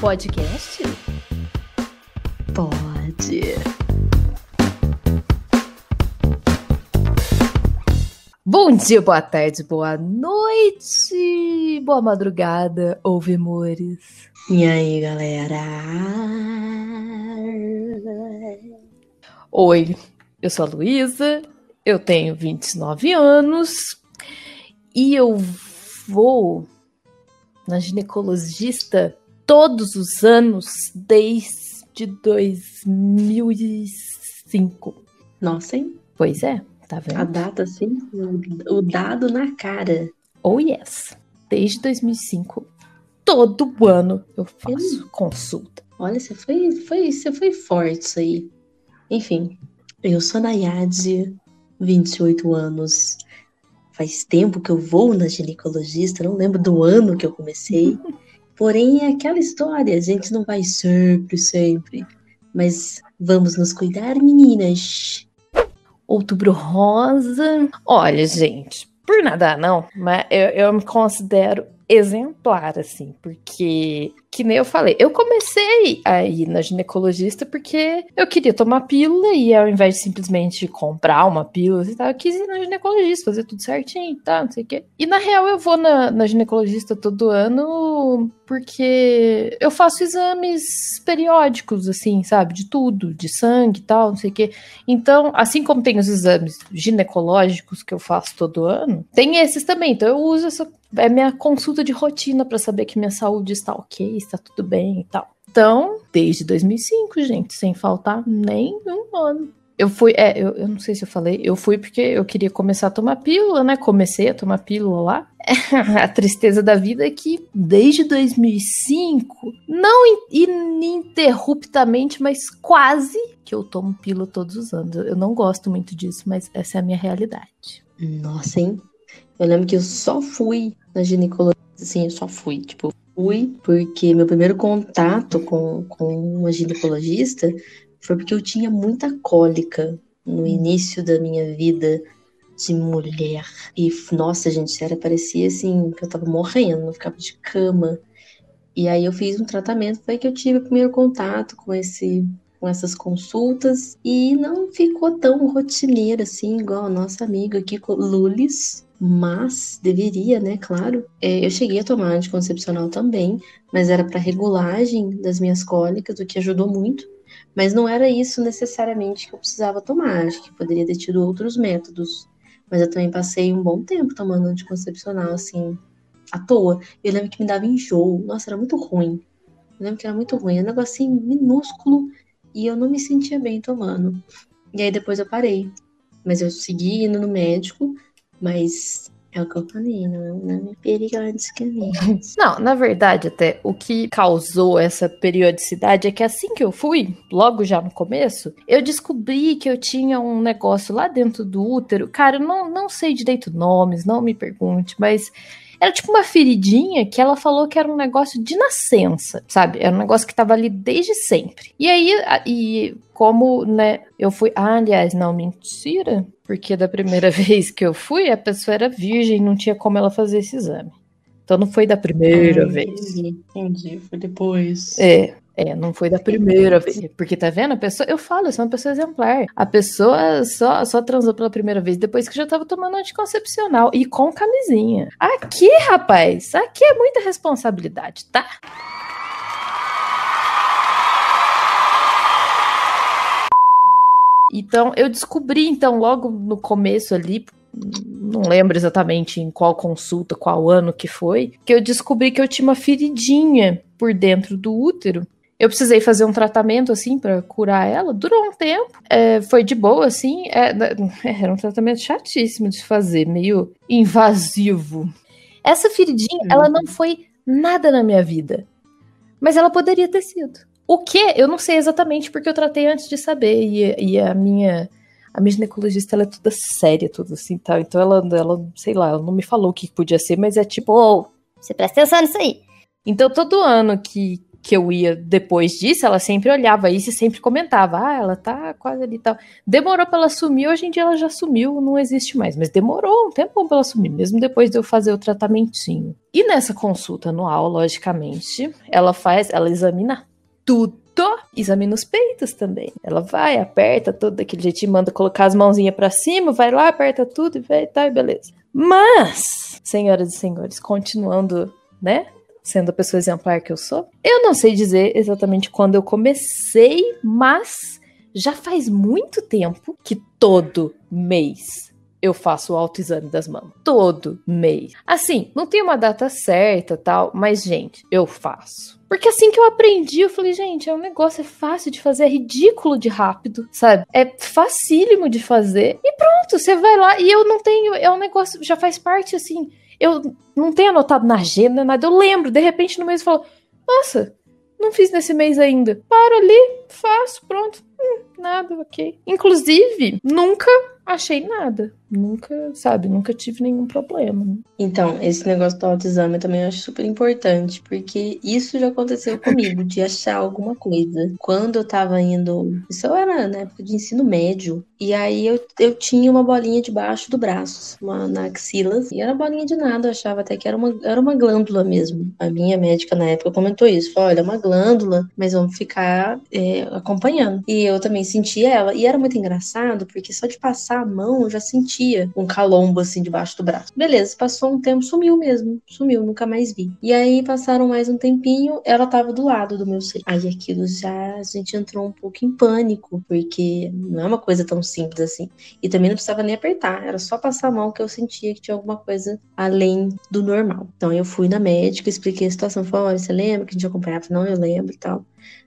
podcast? Pode. Bom dia, boa tarde, boa noite, boa madrugada, ouvimores. E aí, galera? Oi, eu sou a Luísa, eu tenho 29 anos e eu vou na ginecologista todos os anos desde 2005. Nossa, hein? Pois é, tá vendo? A data, assim, o, dado na cara. Oh yes, desde 2005. Todo ano eu faço Hum. consulta. Olha, você foi, foi, você foi forte isso aí. Enfim, eu sou Nayade, 28 anos. Faz tempo que eu vou na ginecologista, não lembro do ano que eu comecei. Porém, é aquela história, a gente não vai sempre, sempre. Mas vamos nos cuidar, meninas. Outubro rosa. Olha, gente, por nada não, mas eu, eu me considero exemplar, assim, porque, que nem eu falei, eu comecei a ir na ginecologista porque eu queria tomar pílula e ao invés de simplesmente comprar uma pílula e tal, eu quis ir na ginecologista, fazer tudo certinho e tal, não sei o quê. E na real eu vou na, na ginecologista todo ano porque eu faço exames periódicos, assim, sabe, de tudo, de sangue e tal, não sei o quê. Então, assim como tem os exames ginecológicos que eu faço todo ano, tem esses também. Então, eu uso essa. É minha consulta de rotina para saber que minha saúde está ok, está tudo bem e tal. Então, desde 2005, gente, sem faltar nem um ano. Eu fui, é, eu, eu não sei se eu falei, eu fui porque eu queria começar a tomar pílula, né? Comecei a tomar pílula lá. a tristeza da vida é que desde 2005, não in- ininterruptamente, mas quase que eu tomo pílula todos os anos. Eu não gosto muito disso, mas essa é a minha realidade. Nossa, hein? Eu lembro que eu só fui na ginecologista, assim, eu só fui, tipo, fui porque meu primeiro contato com, com uma ginecologista foi porque eu tinha muita cólica no início da minha vida de mulher. E, nossa, gente, sério, parecia assim, que eu tava morrendo, eu ficava de cama. E aí eu fiz um tratamento, foi que eu tive o primeiro contato com esse com essas consultas e não ficou tão rotineira assim, igual a nossa amiga aqui, Lulis, mas deveria, né? Claro. É, eu cheguei a tomar anticoncepcional também, mas era para regulagem das minhas cólicas, o que ajudou muito. Mas não era isso necessariamente que eu precisava tomar, acho que poderia ter tido outros métodos. Mas eu também passei um bom tempo tomando anticoncepcional, assim, à toa. Eu lembro que me dava enjoo, nossa, era muito ruim. Eu lembro que era muito ruim, era um negocinho minúsculo e eu não me sentia bem tomando. E aí depois eu parei. Mas eu segui indo no médico, mas é o que eu falei, não, não me periodicamente. Não, na verdade, até o que causou essa periodicidade é que assim que eu fui, logo já no começo, eu descobri que eu tinha um negócio lá dentro do útero. Cara, eu não, não sei direito nomes, não me pergunte, mas era tipo uma feridinha que ela falou que era um negócio de nascença, sabe? Era um negócio que tava ali desde sempre. E aí, e como, né, eu fui. Ah, aliás, não, mentira. Porque da primeira vez que eu fui, a pessoa era virgem, não tinha como ela fazer esse exame. Então não foi da primeira Ah, vez. Entendi, entendi. Foi depois. É, é, não foi da primeira vez. Porque tá vendo? A pessoa, eu falo, eu sou uma pessoa exemplar. A pessoa só, só transou pela primeira vez depois que já tava tomando anticoncepcional e com camisinha. Aqui, rapaz, aqui é muita responsabilidade, tá? Então, eu descobri, então, logo no começo ali, não lembro exatamente em qual consulta, qual ano que foi, que eu descobri que eu tinha uma feridinha por dentro do útero. Eu precisei fazer um tratamento assim pra curar ela. Durou um tempo, é, foi de boa assim. é, era um tratamento chatíssimo de fazer, meio invasivo. Essa feridinha, Hum. ela não foi nada na minha vida, mas ela poderia ter sido. O que? Eu não sei exatamente porque eu tratei antes de saber e, e a minha a minha ginecologista ela é toda séria, tudo assim, tal. Então ela, ela, sei lá, ela não me falou o que podia ser, mas é tipo, ô, você presta atenção nisso aí. Então todo ano que, que eu ia depois disso, ela sempre olhava isso e sempre comentava: ah, ela tá quase ali e tal. Demorou pra ela sumir, hoje em dia ela já sumiu, não existe mais. Mas demorou um tempo pra ela sumir, mesmo depois de eu fazer o tratamentinho. E nessa consulta anual, logicamente, ela faz, ela examina tudo examina os peitos também. Ela vai, aperta tudo daquele jeitinho, manda colocar as mãozinhas para cima, vai lá, aperta tudo e vai, tá, beleza. Mas, senhoras e senhores, continuando, né? Sendo a pessoa exemplar que eu sou, eu não sei dizer exatamente quando eu comecei, mas já faz muito tempo que todo mês eu faço o autoexame das mamas. Todo mês. Assim, não tem uma data certa tal, mas, gente, eu faço. Porque assim que eu aprendi, eu falei, gente, é um negócio, é fácil de fazer, é ridículo de rápido, sabe? É facílimo de fazer. E pronto, você vai lá. E eu não tenho, é um negócio, já faz parte assim. Eu não tenho anotado na agenda, nada. Eu lembro, de repente no mês eu falo, nossa, não fiz nesse mês ainda. Paro ali, faço, pronto. Hum, nada, ok. Inclusive, nunca achei nada. Nunca, sabe, nunca tive nenhum problema. Então, esse negócio do autoexame eu também acho super importante, porque isso já aconteceu comigo, de achar alguma coisa. Quando eu tava indo. Isso era na época de ensino médio. E aí eu, eu tinha uma bolinha debaixo do braço, uma na axila. E era bolinha de nada, eu achava até que era uma, era uma glândula mesmo. A minha médica na época comentou isso. Falou: olha, é uma glândula, mas vamos ficar é, acompanhando. E eu também sentia ela. E era muito engraçado, porque só de passar a mão eu já sentia um calombo assim debaixo do braço. Beleza, passou um tempo, sumiu mesmo. Sumiu, nunca mais vi. E aí passaram mais um tempinho, ela tava do lado do meu seio. Aí aquilo já a gente entrou um pouco em pânico, porque não é uma coisa tão simples assim. E também não precisava nem apertar, era só passar a mão que eu sentia que tinha alguma coisa além do normal. Então eu fui na médica, expliquei a situação, falei, olha, você lembra que a gente acompanhava? Não, eu lembro e tal.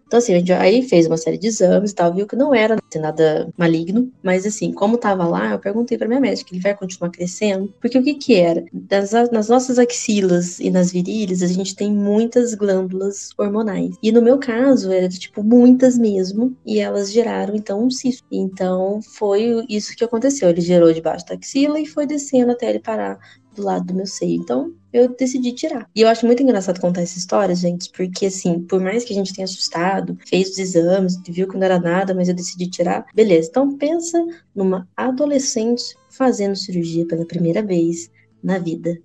Então, assim, a gente aí fez uma série de exames e tal, viu que não era nada maligno, mas assim, como tava lá, eu perguntei pra minha médica, ele vai continuar crescendo? Porque o que que era? Das, nas nossas axilas e nas virilhas, a gente tem muitas glândulas hormonais. E no meu caso, era tipo muitas mesmo, e elas geraram então um cisto. Então, foi isso que aconteceu. Ele gerou debaixo da axila e foi descendo até ele parar do lado do meu seio. Então, eu decidi tirar. E eu acho muito engraçado contar essa história, gente, porque assim, por mais que a gente tenha assustado, fez os exames, viu que não era nada, mas eu decidi tirar, beleza. Então, pensa numa adolescente fazendo cirurgia pela primeira vez na vida.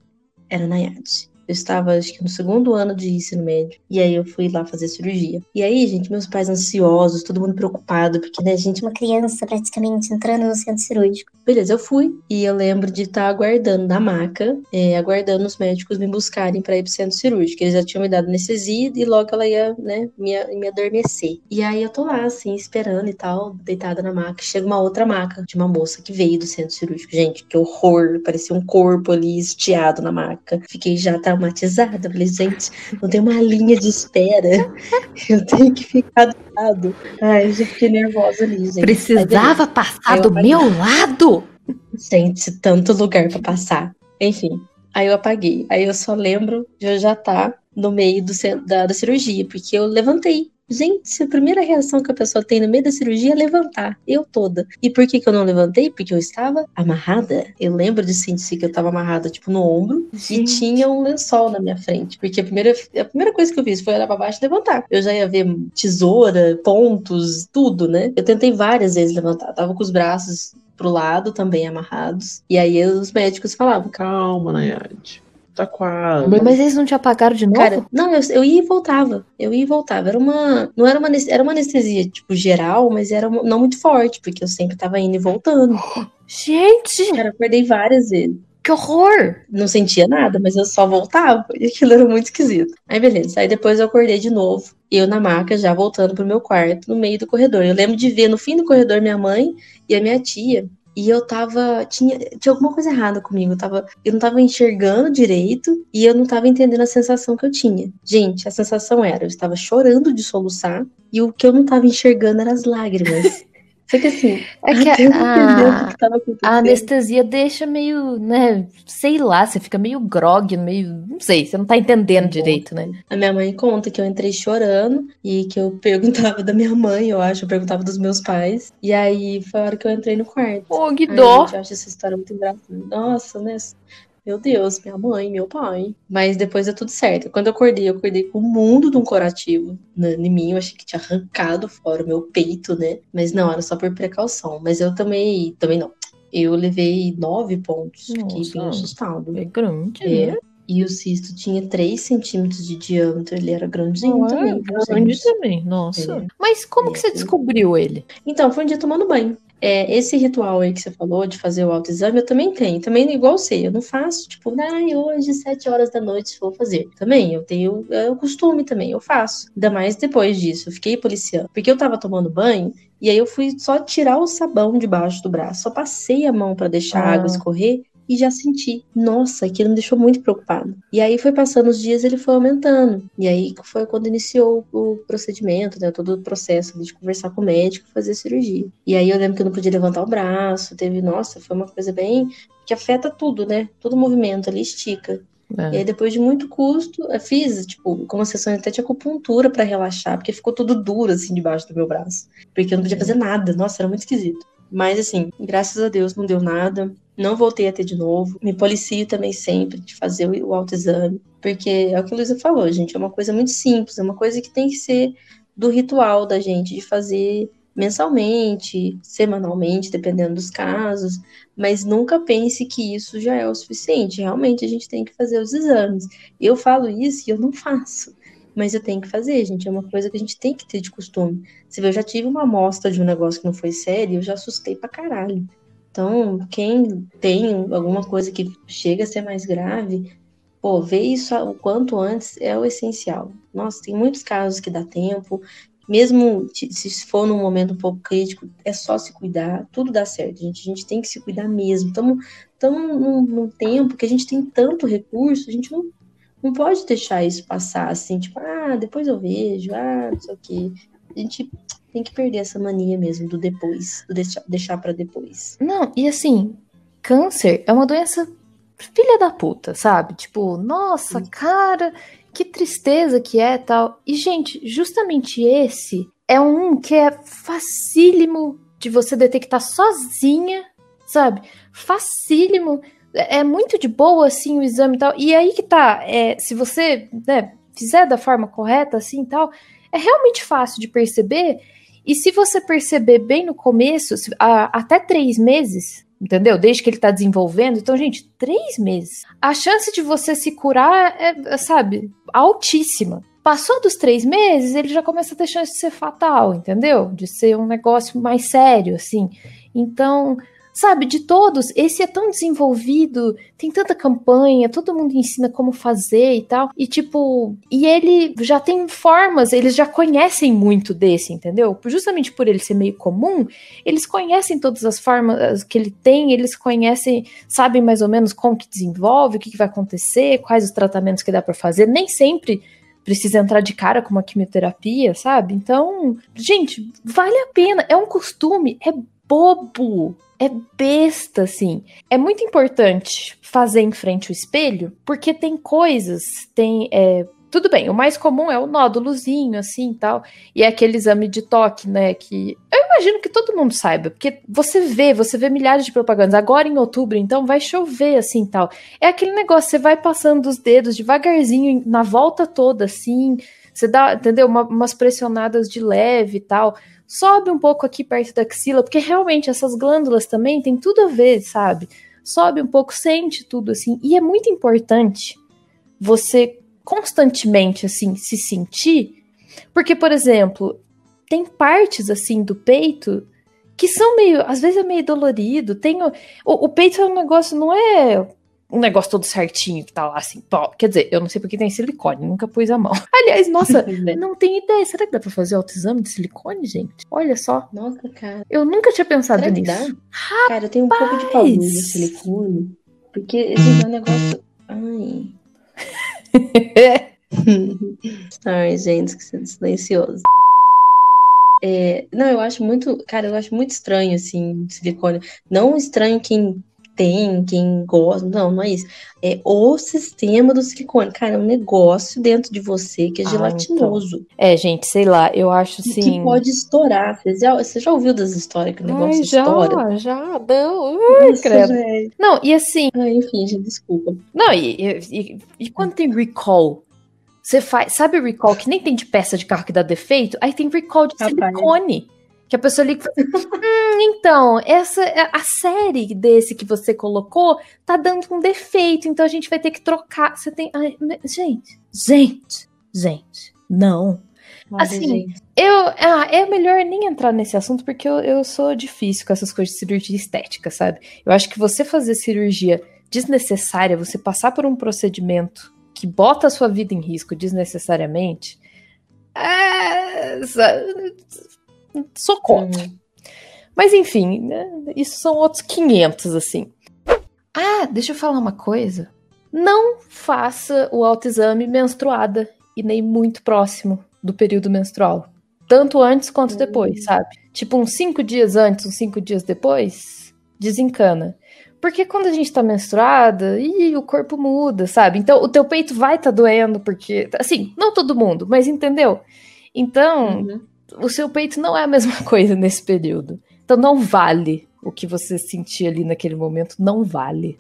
Era Nayade. Eu estava, acho que no segundo ano de ensino médio. E aí eu fui lá fazer cirurgia. E aí, gente, meus pais ansiosos, todo mundo preocupado, porque, né, gente. Uma criança praticamente entrando no centro cirúrgico. Beleza, eu fui. E eu lembro de estar aguardando na maca, é, aguardando os médicos me buscarem para ir pro centro cirúrgico. Eles já tinham me dado anestesia e logo ela ia, né, me, me adormecer. E aí eu tô lá, assim, esperando e tal, deitada na maca. Chega uma outra maca de uma moça que veio do centro cirúrgico. Gente, que horror! Parecia um corpo ali estiado na maca. Fiquei já traumatizada. Falei, gente, não tem uma linha de espera. Eu tenho que ficar do lado. Ai, já fiquei nervosa ali, gente. Precisava passar do meu lado? Gente, tanto lugar para passar. Enfim, aí eu apaguei. Aí eu só lembro de eu já estar tá no meio do, da, da cirurgia, porque eu levantei. Gente, a primeira reação que a pessoa tem no meio da cirurgia é levantar. Eu toda. E por que, que eu não levantei? Porque eu estava amarrada. Eu lembro de sentir que eu estava amarrada, tipo, no ombro. Gente. E tinha um lençol na minha frente. Porque a primeira, a primeira coisa que eu fiz foi olhar pra baixo e levantar. Eu já ia ver tesoura, pontos, tudo, né? Eu tentei várias vezes levantar. tava com os braços pro lado também amarrados. E aí os médicos falavam: Calma, Nayade. Tá quase. Mas eles não te apagaram de novo? Cara, não, eu, eu ia e voltava. Eu ia e voltava. Era uma. Não era uma, era uma anestesia, tipo, geral, mas era uma, não muito forte, porque eu sempre tava indo e voltando. Gente! Cara, eu acordei várias vezes. Que horror! Não sentia nada, mas eu só voltava. E aquilo era muito esquisito. Aí, beleza. Aí depois eu acordei de novo. Eu na maca, já voltando pro meu quarto, no meio do corredor. Eu lembro de ver no fim do corredor minha mãe e a minha tia. E eu tava. Tinha, tinha alguma coisa errada comigo. Eu, tava, eu não tava enxergando direito e eu não tava entendendo a sensação que eu tinha. Gente, a sensação era: eu estava chorando de soluçar e o que eu não tava enxergando eram as lágrimas. Só que assim, é que a, que a, anestesia deixa meio, né, sei lá, você fica meio grog, meio, não sei, você não tá entendendo direito, né? A minha mãe conta que eu entrei chorando e que eu perguntava da minha mãe, eu acho, eu perguntava dos meus pais. E aí foi a hora que eu entrei no quarto. Ô, oh, que dó! eu acho essa história muito engraçada. Nossa, né? Meu Deus, minha mãe, meu pai. Mas depois deu tudo certo. Quando eu acordei, eu acordei com o mundo de um curativo na- em mim. Eu achei que tinha arrancado fora o meu peito, né? Mas não, era só por precaução. Mas eu também, também não. Eu levei nove pontos. Fiquei Nossa. bem assustado. É grande, É. né? E o cisto tinha 3 centímetros de diâmetro, ele era grandinho Não, é também. grande também, nossa. É. Mas como que você É. descobriu ele? Então, foi um dia tomando banho. É, esse ritual aí que você falou de fazer o autoexame, eu também tenho. Também igual você, eu não faço, tipo, ai, hoje, sete horas da noite, vou fazer. Também, eu tenho é o costume também, eu faço. Ainda mais depois disso, eu fiquei policiando. Porque eu tava tomando banho, e aí eu fui só tirar o sabão debaixo do braço. Só passei a mão pra deixar a Ah. água escorrer e já senti. Nossa, aquilo me deixou muito preocupada. E aí foi passando os dias, ele foi aumentando. E aí foi quando iniciou o procedimento, né, todo o processo de conversar com o médico, fazer a cirurgia. E aí eu lembro que eu não podia levantar o braço, teve, nossa, foi uma coisa bem que afeta tudo, né? Todo movimento ali estica. E É. aí, depois de muito custo, eu fiz, tipo, com uma sessão até de acupuntura pra relaxar, porque ficou tudo duro, assim, debaixo do meu braço. Porque eu não podia fazer nada. Nossa, era muito esquisito. Mas, assim, graças a Deus não deu nada. Não voltei a ter de novo. Me policio também sempre de fazer o autoexame. Porque é o que a Luísa falou, gente. É uma coisa muito simples. É uma coisa que tem que ser do ritual da gente, de fazer mensalmente, semanalmente, dependendo dos casos. Mas nunca pense que isso já é o suficiente. Realmente a gente tem que fazer os exames. Eu falo isso e eu não faço. Mas eu tenho que fazer, gente. É uma coisa que a gente tem que ter de costume. Se eu já tive uma amostra de um negócio que não foi sério, eu já assustei pra caralho. Então, quem tem alguma coisa que chega a ser mais grave, pô, ver isso o quanto antes é o essencial. Nossa, tem muitos casos que dá tempo. Mesmo se for num momento um pouco crítico, é só se cuidar, tudo dá certo, gente. A gente tem que se cuidar mesmo. Estamos num, num tempo que a gente tem tanto recurso, a gente não, não pode deixar isso passar assim, tipo, ah, depois eu vejo, ah, não sei o quê. A gente tem que perder essa mania mesmo do depois, do deixar, deixar para depois. Não, e assim, câncer é uma doença filha da puta, sabe? Tipo, nossa, cara, que tristeza que é tal. E, gente, justamente esse é um que é facílimo de você detectar sozinha, sabe? Facílimo. É é muito de boa, assim, o exame e tal. E aí que tá, é, se você né, fizer da forma correta, assim e tal, é realmente fácil de perceber. E se você perceber bem no começo, a- até três meses, entendeu? Desde que ele tá desenvolvendo. Então, gente, três meses. A chance de você se curar é, é, sabe, altíssima. Passou dos três meses, ele já começa a ter chance de ser fatal, entendeu? De ser um negócio mais sério, assim. Então, sabe, de todos, esse é tão desenvolvido, tem tanta campanha, todo mundo ensina como fazer e tal. E tipo, e ele já tem formas, eles já conhecem muito desse, entendeu? Justamente por ele ser meio comum, eles conhecem todas as formas que ele tem, eles conhecem, sabem mais ou menos como que desenvolve, o que, que vai acontecer, quais os tratamentos que dá pra fazer. Nem sempre precisa entrar de cara com uma quimioterapia, sabe? Então, gente, vale a pena. É um costume, é bobo, é besta, assim. É muito importante fazer em frente ao espelho, porque tem coisas, tem. é, tudo bem, o mais comum é o nódulozinho, assim e tal. E é aquele exame de toque, né? Que eu imagino que todo mundo saiba, porque você vê, você vê milhares de propagandas. Agora em outubro, então vai chover, assim tal. É aquele negócio, você vai passando os dedos devagarzinho, na volta toda, assim. Você dá, entendeu? Uma- umas pressionadas de leve e tal. Sobe um pouco aqui perto da axila, porque realmente essas glândulas também tem tudo a ver, sabe? Sobe um pouco, sente tudo assim. E é muito importante você constantemente assim se sentir, porque por exemplo, tem partes assim do peito que são meio, às vezes é meio dolorido. Tem o, o, o peito é um negócio, não é um negócio todo certinho que tá lá assim, pó. Quer dizer, eu não sei porque tem silicone, nunca pus a mão. Aliás, nossa, Né? não tenho ideia. Será que dá pra fazer autoexame de silicone, gente? Olha só. Nossa, cara. Eu nunca tinha pensado Será que nisso. dá? Cara, eu tenho um pouco de pavor de silicone. Porque esse é um negócio. Ai. Ai, gente, que silencioso. É, não, eu acho muito. Cara, eu acho muito estranho, assim, silicone. Não estranho quem tem, quem gosta. Não, não é isso. É o sistema do silicone. Cara, é um negócio dentro de você que é Ah, gelatinoso. É, gente, sei lá, eu acho assim. que pode estourar. Você já, você já ouviu das histórias que o negócio Ai, já, estoura? já, não. Ai, Nossa, credo. Não, e assim, Ah, enfim, gente, desculpa. não, e, e, e- quando tem recall? Você faz, sabe o recall que nem tem de peça de carro que dá defeito? Aí tem recall de silicone. Que a pessoa liga e fala, hum, então, essa a série desse que você colocou tá dando um defeito, então a gente vai ter que trocar. Você tem. ai, gente, gente, gente, não. Olha, Assim, gente. Eu, ah, é melhor nem entrar nesse assunto porque eu, eu sou difícil com essas coisas de cirurgia estética, sabe? Eu acho que você fazer cirurgia desnecessária, você passar por um procedimento que bota a sua vida em risco desnecessariamente, é, contra. Uhum. Mas enfim, né, isso são outros 500, assim. Ah, deixa eu falar uma coisa. Não faça o autoexame menstruada e nem muito próximo do período menstrual. Tanto antes quanto Hum. depois, sabe? Tipo, uns cinco dias antes, uns cinco dias depois, desencana. Porque quando a gente tá menstruada, ih, o corpo muda, sabe? Então o teu peito vai tá doendo, porque. Assim, não todo mundo, mas entendeu? Então, Uhum. O seu peito não é a mesma coisa nesse período. Então não vale o que você sentia ali naquele momento, não vale.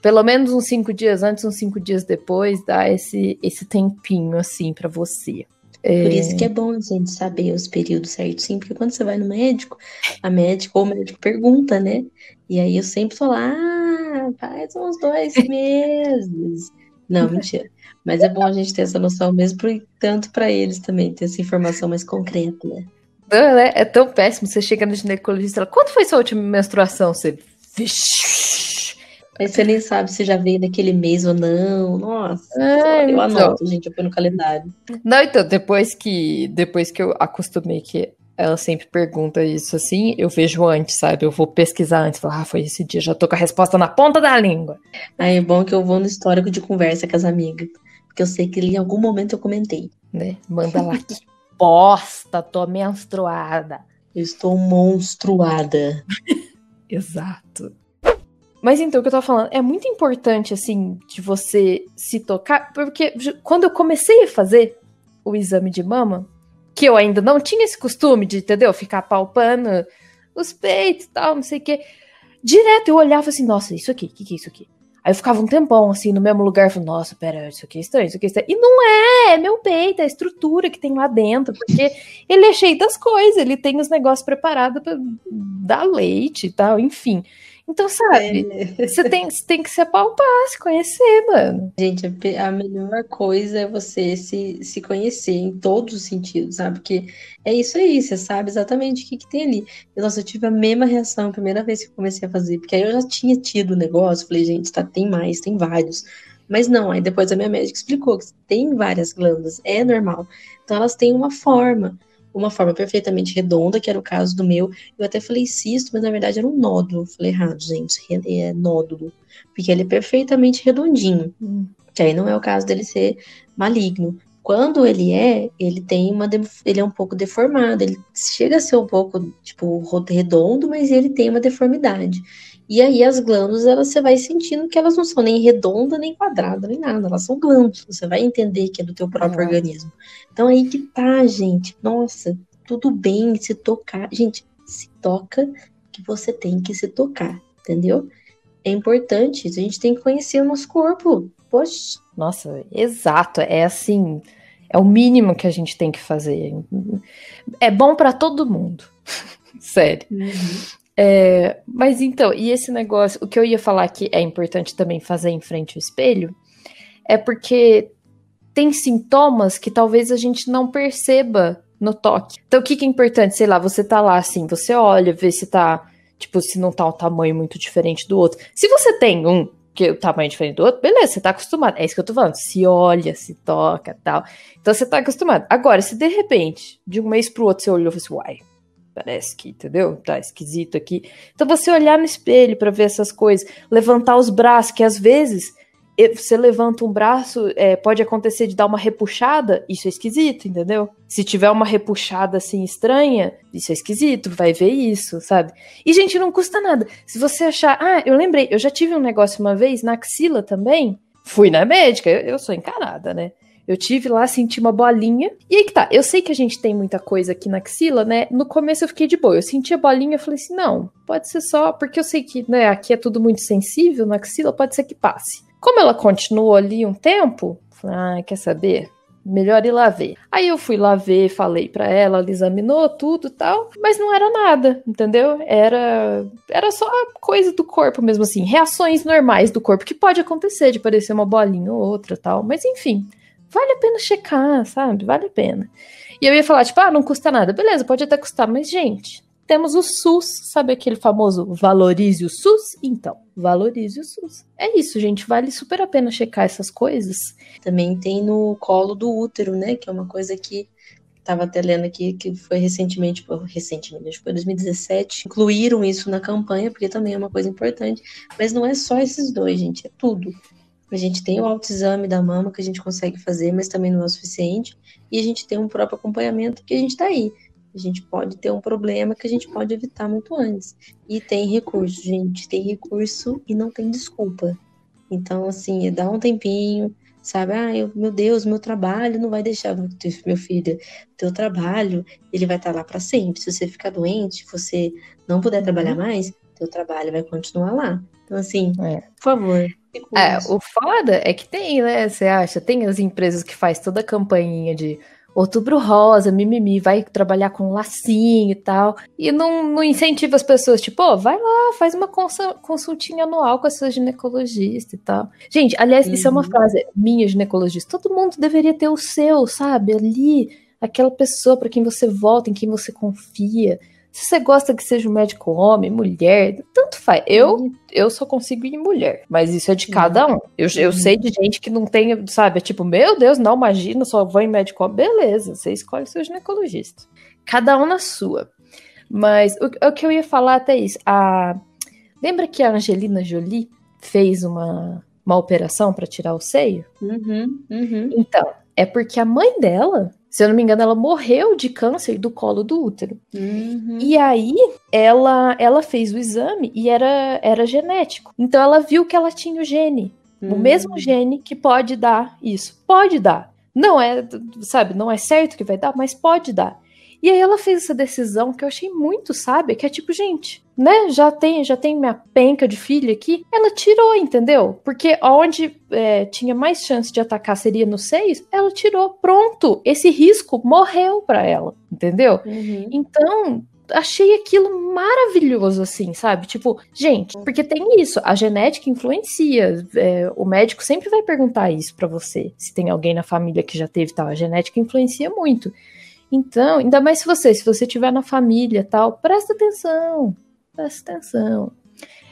Pelo menos uns cinco dias antes, uns cinco dias depois, dá esse, esse tempinho assim pra você. É, Por isso que é bom a gente saber os períodos certos, sim, porque quando você vai no médico, a médica ou o médico pergunta, né? E aí eu sempre falo, ah, faz uns dois meses. Não, mentira. Mas é bom a gente ter essa noção mesmo, tanto para eles também, ter essa informação mais concreta, né? Não, né? É tão péssimo. Você chega no ginecologista e fala, quando foi sua última menstruação? Você. Vixe. Aí você nem sabe se já veio naquele mês ou não. Nossa, É, eu então. anoto, gente, eu ponho no calendário. Não, então, depois que, depois que eu acostumei que ela sempre pergunta isso assim, eu vejo antes, sabe? Eu vou pesquisar antes, falar, ah, foi esse dia, já tô com a resposta na ponta da língua. Aí é bom que eu vou no histórico de conversa com as amigas, porque eu sei que em algum momento eu comentei. Né? Manda lá que bosta, tô menstruada. Eu estou monstruada. Exato. Mas então, o que eu tava falando, é muito importante, assim, de você se tocar, porque quando eu comecei a fazer o exame de mama, que eu ainda não tinha esse costume de, entendeu? Ficar palpando os peitos e tal, não sei o quê. Direto eu olhava assim, nossa, isso aqui, o que, que é isso aqui? Aí eu ficava um tempão assim no mesmo lugar, falando, nossa, pera, isso aqui é estranho, isso aqui é estranho. E não é, é meu peito, é a estrutura que tem lá dentro, porque ele é cheio das coisas, ele tem os negócios preparados pra dar leite e tal, enfim. Então, sabe, É. você tem, você tem que se apalpar, se conhecer, mano. Gente, a melhor coisa é você se, se conhecer em todos os sentidos, sabe? Porque é isso aí, você sabe exatamente o que, que tem ali. E, nossa, eu tive a mesma reação a primeira vez que eu comecei a fazer, porque aí eu já tinha tido o negócio, falei, gente, tá, tem mais, tem vários. Mas não, aí depois a minha médica explicou que tem várias glândulas, é normal. Então elas têm uma forma, uma forma perfeitamente redonda, que era o caso do meu. Eu até falei cisto, mas na verdade era um nódulo. Falei errado, gente, é nódulo. Porque ele é perfeitamente redondinho. Que aí não é o caso dele ser maligno. Quando ele é, ele tem uma. Ele é um pouco deformado. Ele chega a ser um pouco, tipo, redondo, mas ele tem uma deformidade. E aí as glândulas, elas, você vai sentindo que elas não são nem redondas, nem quadradas, nem nada. Elas são glândulas. Você vai entender que é do teu próprio Ah. organismo. Então aí que tá, gente. Nossa, tudo bem se tocar. Gente, se toca que você tem que se tocar, entendeu? É importante. A gente tem que conhecer o nosso corpo. Poxa. Nossa, exato. É assim, é o mínimo que a gente tem que fazer. É bom pra todo mundo. Sério. É, mas então, e esse negócio, o que eu ia falar que é importante também fazer em frente ao espelho, é porque tem sintomas que talvez a gente não perceba no toque. Então, o que, que é importante? Sei lá, você tá lá assim, você olha, vê se tá, tipo, se não tá um tamanho muito diferente do outro. Se você tem um que o tamanho é diferente do outro, beleza, você tá acostumado. É isso que eu tô falando. Se olha, se toca tal. Então você tá acostumado. Agora, se de repente, de um mês pro outro, você olhou e falou assim, uai, parece que, entendeu? Tá esquisito aqui. Então você olhar no espelho pra ver essas coisas, levantar os braços, que às vezes você levanta um braço, é, pode acontecer de dar uma repuxada, isso é esquisito, entendeu? Se tiver uma repuxada assim estranha, isso é esquisito, vai ver isso, sabe? E, gente, não custa nada. Se você achar. Ah, eu lembrei, eu já tive um negócio uma vez na axila também. Fui na médica, eu, eu sou encanada, né? Eu tive lá, senti uma bolinha. E aí que tá, eu sei que a gente tem muita coisa aqui na axila, né? No começo eu fiquei de boa. Eu senti a bolinha, eu falei assim, não, pode ser só. Porque eu sei que, né, aqui é tudo muito sensível na axila, pode ser que passe. Como ela continuou ali um tempo, falei, ah, quer saber? Melhor ir lá ver. Aí eu fui lá ver, falei pra ela, ela examinou tudo e tal, mas não era nada, entendeu? Era era só coisa do corpo mesmo assim, reações normais do corpo que pode acontecer de parecer uma bolinha ou outra, tal, mas enfim, vale a pena checar, sabe? Vale a pena. E eu ia falar tipo, ah, não custa nada. Beleza, pode até custar, mas gente, temos o SUS, sabe aquele famoso valorize o SUS? Então, valorize o SUS. É isso, gente, vale super a pena checar essas coisas. Também tem no colo do útero, né? Que é uma coisa que estava até lendo aqui, que foi recentemente, recentemente, acho que foi 2017, incluíram isso na campanha, porque também é uma coisa importante. Mas não é só esses dois, gente, é tudo. A gente tem o autoexame da mama que a gente consegue fazer, mas também não é o suficiente. E a gente tem um próprio acompanhamento que a gente tá aí. A gente pode ter um problema que a gente pode evitar muito antes. E tem recurso, gente. Tem recurso e não tem desculpa. Então, assim, dá um tempinho, sabe? Ah, eu, meu Deus, meu trabalho não vai deixar. Meu filho, teu trabalho, ele vai estar lá para sempre. Se você ficar doente, você não puder trabalhar mais, teu trabalho vai continuar lá. Então, assim, É. por favor. É, o foda é que tem, né? Você acha? Tem as empresas que faz toda a campainha de outubro rosa, mimimi, vai trabalhar com lacinho e tal. E não, não incentiva as pessoas, tipo, ó, vai lá, faz uma consul- consultinha anual com a sua ginecologista e tal. Gente, aliás, isso é uma Uhum. frase minha ginecologista. Todo mundo deveria ter o seu, sabe? Ali, aquela pessoa para quem você volta, em quem você confia. Se você gosta que seja um médico homem, mulher, tanto faz. Eu eu só consigo ir em mulher. Mas isso é de cada um. Eu, eu Uhum. sei de gente que não tem, sabe? É tipo, meu Deus, não, imagina, só vou em médico. Beleza, você escolhe seu ginecologista. Cada um na sua. Mas o, o que eu ia falar até isso. A, lembra que a Angelina Jolie fez uma, uma operação para tirar o seio? Uhum, uhum. Então, é porque a mãe dela, se eu não me engano, ela morreu de câncer do colo do útero. Uhum. E aí, ela, ela fez o exame e era, era genético. Então, ela viu que ela tinha o gene. O Uhum. mesmo gene que pode dar isso. Pode dar. Não é, sabe, não é certo que vai dar, mas pode dar. E aí ela fez essa decisão que eu achei muito sábia, que é tipo, gente, né, já tem, já tem minha penca de filha aqui. Ela tirou, entendeu? Porque onde é, tinha mais chance de atacar seria nos seios, ela tirou. Pronto, esse risco morreu pra ela, entendeu? Uhum. Então, achei aquilo maravilhoso, assim, sabe? Tipo, gente, porque tem isso, a genética influencia. é, o médico sempre vai perguntar isso pra você, se tem alguém na família que já teve tal. A genética influencia muito. Então, ainda mais se você, se você tiver na família tal, presta atenção, presta atenção.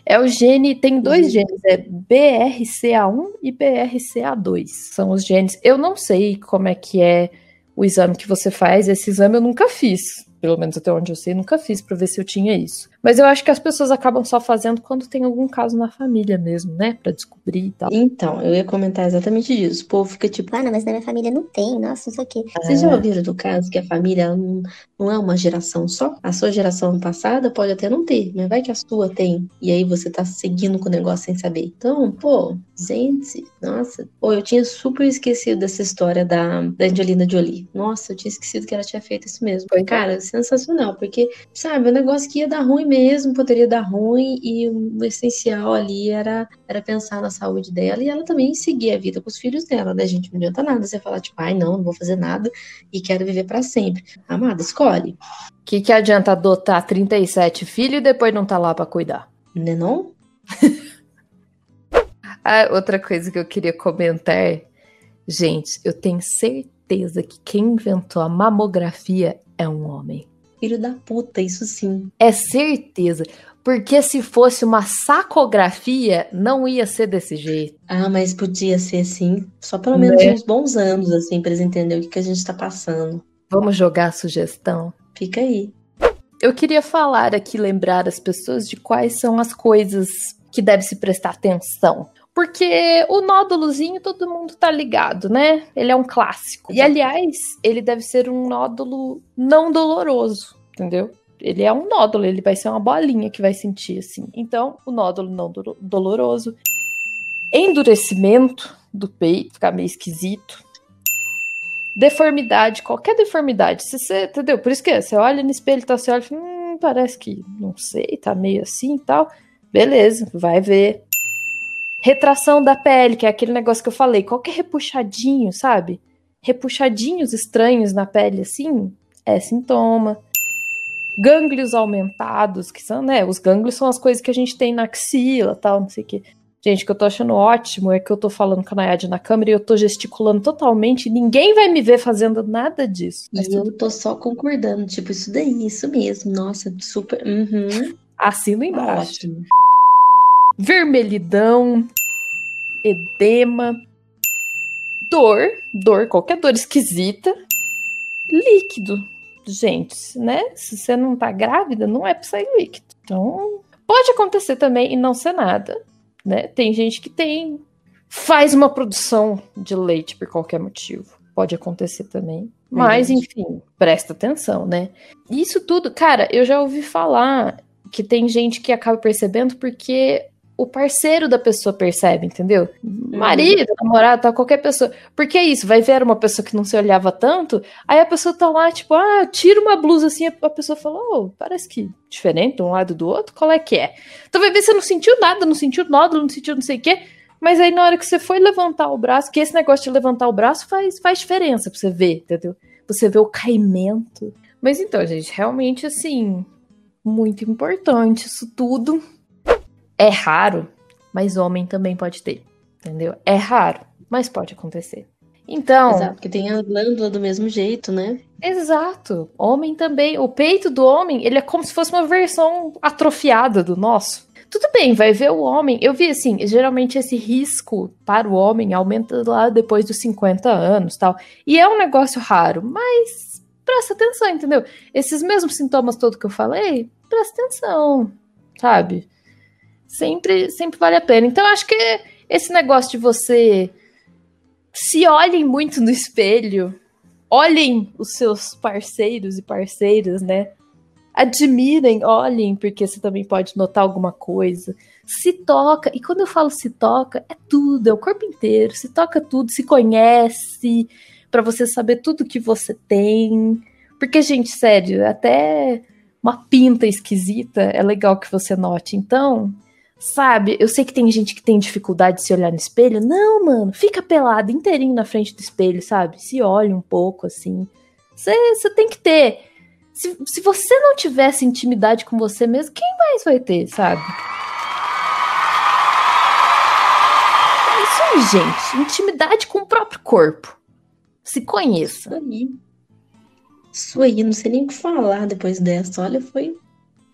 É o gene, tem dois Uhum. genes, é BRCA1 e BRCA2. São os genes. Eu não sei como é que é o exame que você faz. Esse exame eu nunca fiz. Pelo menos até onde eu sei, nunca fiz pra ver se eu tinha isso. Mas eu acho que as pessoas acabam só fazendo quando tem algum caso na família mesmo, né? Pra descobrir e tal. Então, eu ia comentar exatamente disso. O povo fica tipo, Ah, não, mas na minha família não tem, nossa, não sei o quê. vocês já ouviram do caso que a família não, não é uma geração só? A sua geração passada pode até não ter, mas vai que a sua tem. E aí você tá seguindo com o negócio sem saber. Então, pô, gente, nossa. Pô, eu tinha super esquecido dessa história da, da Angelina Jolie. Nossa, eu tinha esquecido que ela tinha feito isso mesmo. Pois é. Cara, sensacional, porque, sabe, é um negócio que ia dar ruim mesmo, poderia dar ruim, e o essencial ali era, era pensar na saúde dela e ela também seguir a vida com os filhos dela, né, gente? Não adianta nada você falar, tipo, ai, não, não vou fazer nada e quero viver pra sempre. Amada, escolhe, O que, que adianta adotar 37 filhos e depois não tá lá pra cuidar? né não? Ah, outra coisa que eu queria comentar, gente, eu tenho certeza que quem inventou a mamografia é um homem. Filho da puta, isso sim. É certeza. Porque se fosse uma sacografia, não ia ser desse jeito. Ah, mas podia ser assim, só pelo menos Né? uns bons anos, assim, pra eles entenderem o que, que a gente tá passando. Vamos jogar a sugestão? Fica aí. Eu queria falar aqui, lembrar as pessoas de quais são as coisas que deve se prestar atenção. Porque o nódulozinho todo mundo tá ligado, né? Ele é um clássico. E aliás, ele deve ser um nódulo não doloroso, entendeu? Ele é um nódulo, ele vai ser uma bolinha que vai sentir assim. Então, o nódulo não do doloroso. Endurecimento do peito, ficar meio esquisito. Deformidade, qualquer deformidade. Você, entendeu? Por isso que você olha no espelho, tá, você olha e fala, hum, parece que, não sei, tá meio assim e tal. Beleza, vai ver. Retração da pele, que é aquele negócio que eu falei, qualquer repuxadinho, sabe? Repuxadinhos estranhos na pele assim, é sintoma. Gânglios aumentados, que são, né? Os gânglios são as coisas que a gente tem na axila, tal, não sei o quê. Gente, o que eu tô achando ótimo é que eu tô falando com a Nayade na câmera e eu tô gesticulando totalmente. Ninguém vai me ver fazendo nada disso. Mas e eu tô só concordando, tipo, isso daí, isso mesmo. Nossa, super. Uhum. Assino embaixo. Ótimo vermelhidão, edema, dor, dor, qualquer dor esquisita, líquido. Gente, né? Se você não tá grávida, não é pra sair líquido. Então, pode acontecer também e não ser nada, né? Tem gente que tem faz uma produção de leite por qualquer motivo. Pode acontecer também. Mas, enfim, presta atenção, né? Isso tudo, cara, eu já ouvi falar que tem gente que acaba percebendo porque o parceiro da pessoa percebe, entendeu? Uhum. Marido, namorado, tal, qualquer pessoa. Porque é isso, vai ver uma pessoa que não se olhava tanto, aí a pessoa tá lá, tipo, ah, tira uma blusa assim, a pessoa fala, oh, parece que diferente de um lado do outro, qual é que é? Então vai ver, você não sentiu nada, não sentiu nódulo, não sentiu não sei o quê, mas aí na hora que você foi levantar o braço, que esse negócio de levantar o braço faz, faz diferença pra você ver, entendeu? Você vê o caimento. Mas então, gente, realmente, assim, muito importante isso tudo é raro, mas homem também pode ter, entendeu? É raro, mas pode acontecer. Então. Exato, porque tem a glândula do mesmo jeito, né? Exato. Homem também. O peito do homem, ele é como se fosse uma versão atrofiada do nosso. Tudo bem, vai ver o homem. Eu vi assim, geralmente esse risco para o homem aumenta lá depois dos 50 anos tal. E é um negócio raro, mas presta atenção, entendeu? Esses mesmos sintomas todos que eu falei, presta atenção, sabe? Sempre, sempre vale a pena. Então, acho que esse negócio de você se olhem muito no espelho, olhem os seus parceiros e parceiras, né? Admirem, olhem, porque você também pode notar alguma coisa. Se toca, e quando eu falo se toca, é tudo, é o corpo inteiro. Se toca tudo, se conhece, para você saber tudo que você tem. Porque, gente, sério, até uma pinta esquisita é legal que você note. Então, Sabe, eu sei que tem gente que tem dificuldade de se olhar no espelho. Não, mano, fica pelado inteirinho na frente do espelho, sabe? Se olha um pouco assim. Você tem que ter. Se, se você não tivesse intimidade com você mesmo, quem mais vai ter, sabe? É isso aí, gente. Intimidade com o próprio corpo. Se conheça. Isso aí. Isso aí, não sei nem o que falar depois dessa. Olha, foi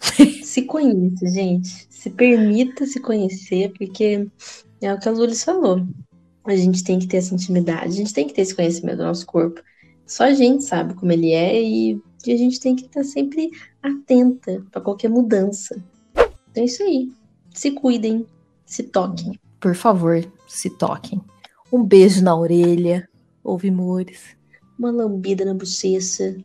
se conheça, gente. Se permita se conhecer, porque é o que a Lulis falou. A gente tem que ter essa intimidade, a gente tem que ter esse conhecimento do nosso corpo. Só a gente sabe como ele é e, a gente tem que estar sempre atenta para qualquer mudança. Então é isso aí. Se cuidem, se toquem. Por favor, se toquem. Um beijo na orelha, ouve mores. Uma lambida na bochecha